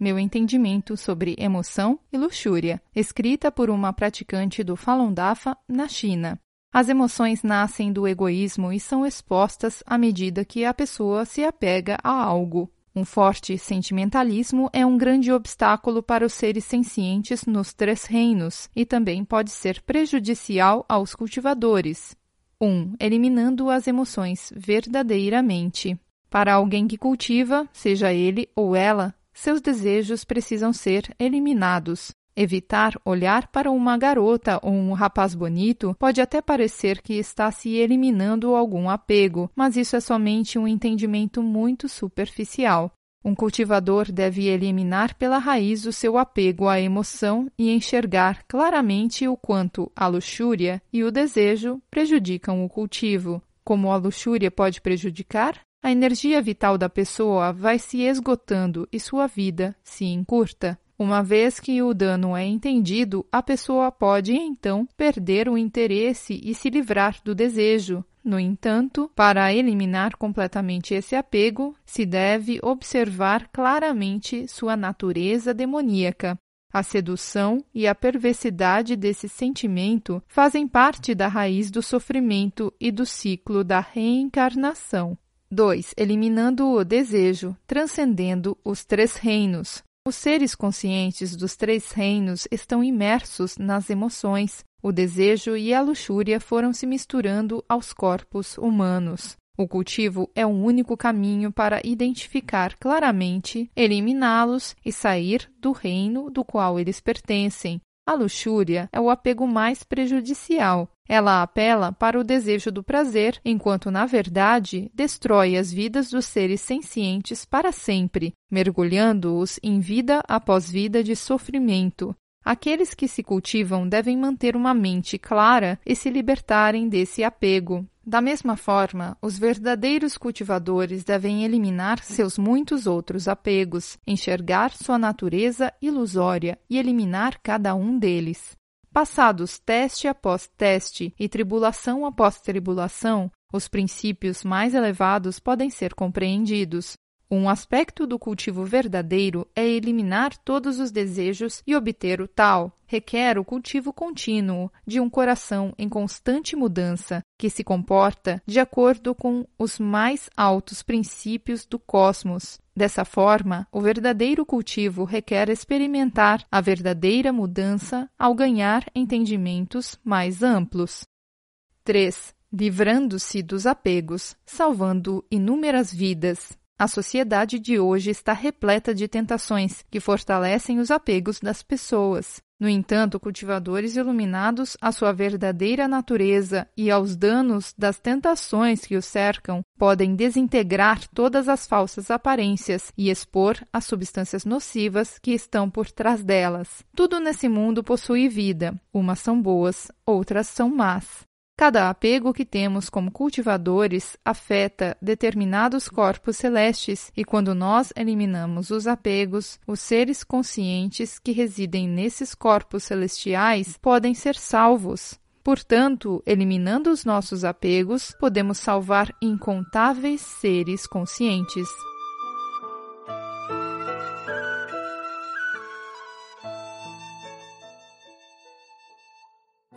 Meu Entendimento sobre Emoção e Luxúria, escrita por uma praticante do Falun Dafa na China. As emoções nascem do egoísmo e são expostas à medida que a pessoa se apega a algo. Um forte sentimentalismo é um grande obstáculo para os seres sencientes nos três reinos e também pode ser prejudicial aos cultivadores. 1. Um, eliminando as emoções verdadeiramente. Para alguém que cultiva, seja ele ou ela, seus desejos precisam ser eliminados. Evitar olhar para uma garota ou um rapaz bonito pode até parecer que está se eliminando algum apego, mas isso é somente um entendimento muito superficial. Um cultivador deve eliminar pela raiz o seu apego à emoção e enxergar claramente o quanto a luxúria e o desejo prejudicam o cultivo. Como a luxúria pode prejudicar? A energia vital da pessoa vai se esgotando e sua vida se encurta. Uma vez que o dano é entendido, a pessoa pode então perder o interesse e se livrar do desejo, no entanto, para eliminar completamente esse apego, se deve observar claramente sua natureza demoníaca. A sedução e a perversidade desse sentimento fazem parte da raiz do sofrimento e do ciclo da reencarnação. 2. Eliminando o desejo, transcendendo os três reinos. Os seres conscientes dos três reinos estão imersos nas emoções, o desejo e a luxúria foram se misturando aos corpos humanos. O cultivo é o único caminho para identificar claramente, eliminá-los e sair do reino do qual eles pertencem. A luxúria é o apego mais prejudicial. Ela apela para o desejo do prazer, enquanto, na verdade, destrói as vidas dos seres sencientes para sempre, mergulhando-os em vida após vida de sofrimento. Aqueles que se cultivam devem manter uma mente clara e se libertarem desse apego. Da mesma forma, os verdadeiros cultivadores devem eliminar seus muitos outros apegos, enxergar sua natureza ilusória e eliminar cada um deles. Passados teste após teste e tribulação após tribulação, os princípios mais elevados podem ser compreendidos. Um aspecto do cultivo verdadeiro é eliminar todos os desejos e obter o tal. Requer o cultivo contínuo de um coração em constante mudança, que se comporta de acordo com os mais altos princípios do cosmos. Dessa forma, o verdadeiro cultivo requer experimentar a verdadeira mudança ao ganhar entendimentos mais amplos. 3. Livrando-se dos apegos, salvando inúmeras vidas. A sociedade de hoje está repleta de tentações que fortalecem os apegos das pessoas. No entanto, cultivadores iluminados à sua verdadeira natureza e aos danos das tentações que os cercam podem desintegrar todas as falsas aparências e expor as substâncias nocivas que estão por trás delas. Tudo nesse mundo possui vida. Umas são boas, outras são más. Cada apego que temos como cultivadores afeta determinados corpos celestes, e quando nós eliminamos os apegos, os seres conscientes que residem nesses corpos celestiais podem ser salvos. Portanto, eliminando os nossos apegos, podemos salvar incontáveis seres conscientes.